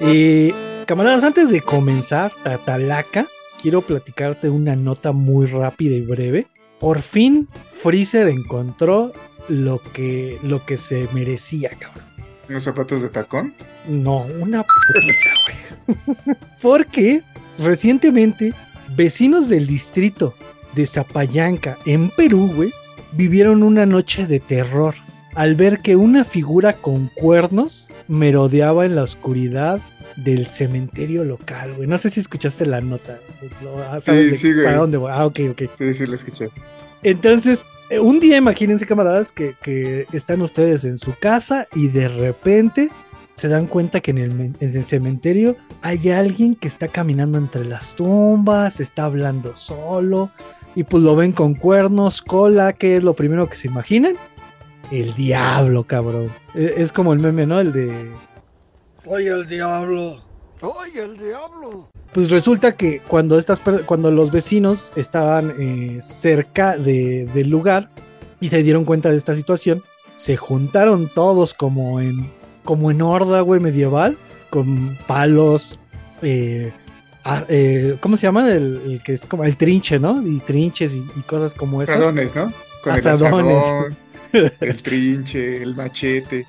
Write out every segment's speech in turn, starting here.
Eh, camaradas, antes de comenzar, Tatalaca, quiero platicarte una nota muy rápida y breve. Por fin, Freezer encontró lo que, lo que se merecía, cabrón. ¿Unos zapatos de tacón? No, una güey. Porque recientemente, vecinos del distrito de Zapayanca, en Perú, güey, vivieron una noche de terror al ver que una figura con cuernos merodeaba en la oscuridad del cementerio local, güey. No sé si escuchaste la nota. Ah, sí, sí, güey. ¿Para dónde, güey? Ah, ok, ok. Sí, sí, la escuché. Entonces, eh, un día imagínense, camaradas, que, que, están ustedes en su casa y de repente se dan cuenta que en el, en el, cementerio hay alguien que está caminando entre las tumbas, está hablando solo, y pues lo ven con cuernos, cola, que es lo primero que se imaginan. El diablo, cabrón. E, es como el meme, ¿no? El de... Oye el diablo. Oye el diablo. Pues resulta que cuando, estas, cuando los vecinos estaban eh, cerca de, del lugar y se dieron cuenta de esta situación, se juntaron todos como en, como en horda, güey, medieval, con palos, eh, eh, ¿cómo se llama? El, que es como el trinche, ¿no? Y trinches y, cosas como esas. Asadones, ¿no? Con Asadones. El, trinche, el machete.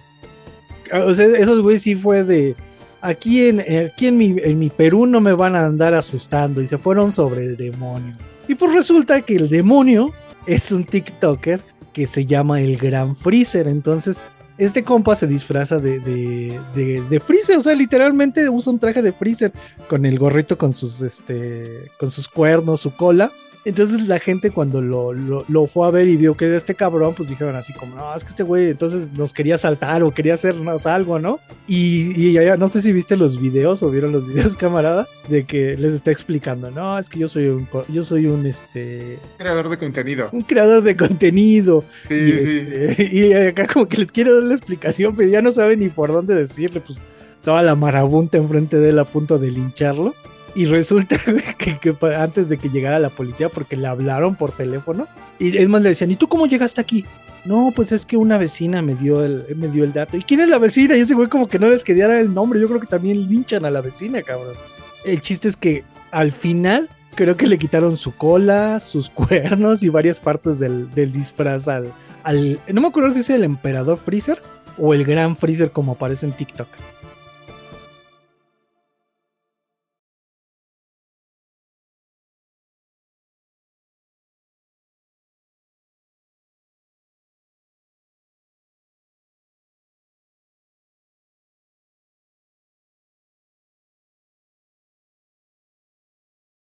O sea, esos güey sí fue de. Aquí en, aquí en mi, en mi Perú no me van a andar asustando. Y se fueron sobre el demonio. Y pues resulta que el demonio es un TikToker que se llama el Gran Freezer. Entonces, este compa se disfraza de, de, de, de, Freezer, o sea, literalmente usa un traje de Freezer con el gorrito con sus, este, con sus cuernos, su cola. Entonces la gente cuando lo, lo, fue a ver y vio que era este cabrón, pues dijeron así como, no, es que este güey entonces nos quería saltar o quería hacernos algo, ¿no? Y, y ya, no sé si viste los videos o vieron los videos, camarada, de que les está explicando, no, es que yo soy un, yo soy un, este... Creador de contenido. Un creador de contenido. Sí, y, sí. Este, y acá como que les quiero dar la explicación, pero ya no saben ni por dónde decirle, pues toda la marabunta enfrente de él a punto de lincharlo. Y resulta que, antes de que llegara la policía, porque le hablaron por teléfono, y es más le decían, ¿y tú cómo llegaste aquí? No, pues es que una vecina me dio el, me dio el dato. ¿Y quién es la vecina? Y ese güey como que no les quería el nombre. Yo creo que también linchan a la vecina, cabrón. El chiste es que al final creo que le quitaron su cola, sus cuernos y varias partes del, del disfraz al... No me acuerdo si es el emperador Freezer o el gran Freezer como aparece en TikTok.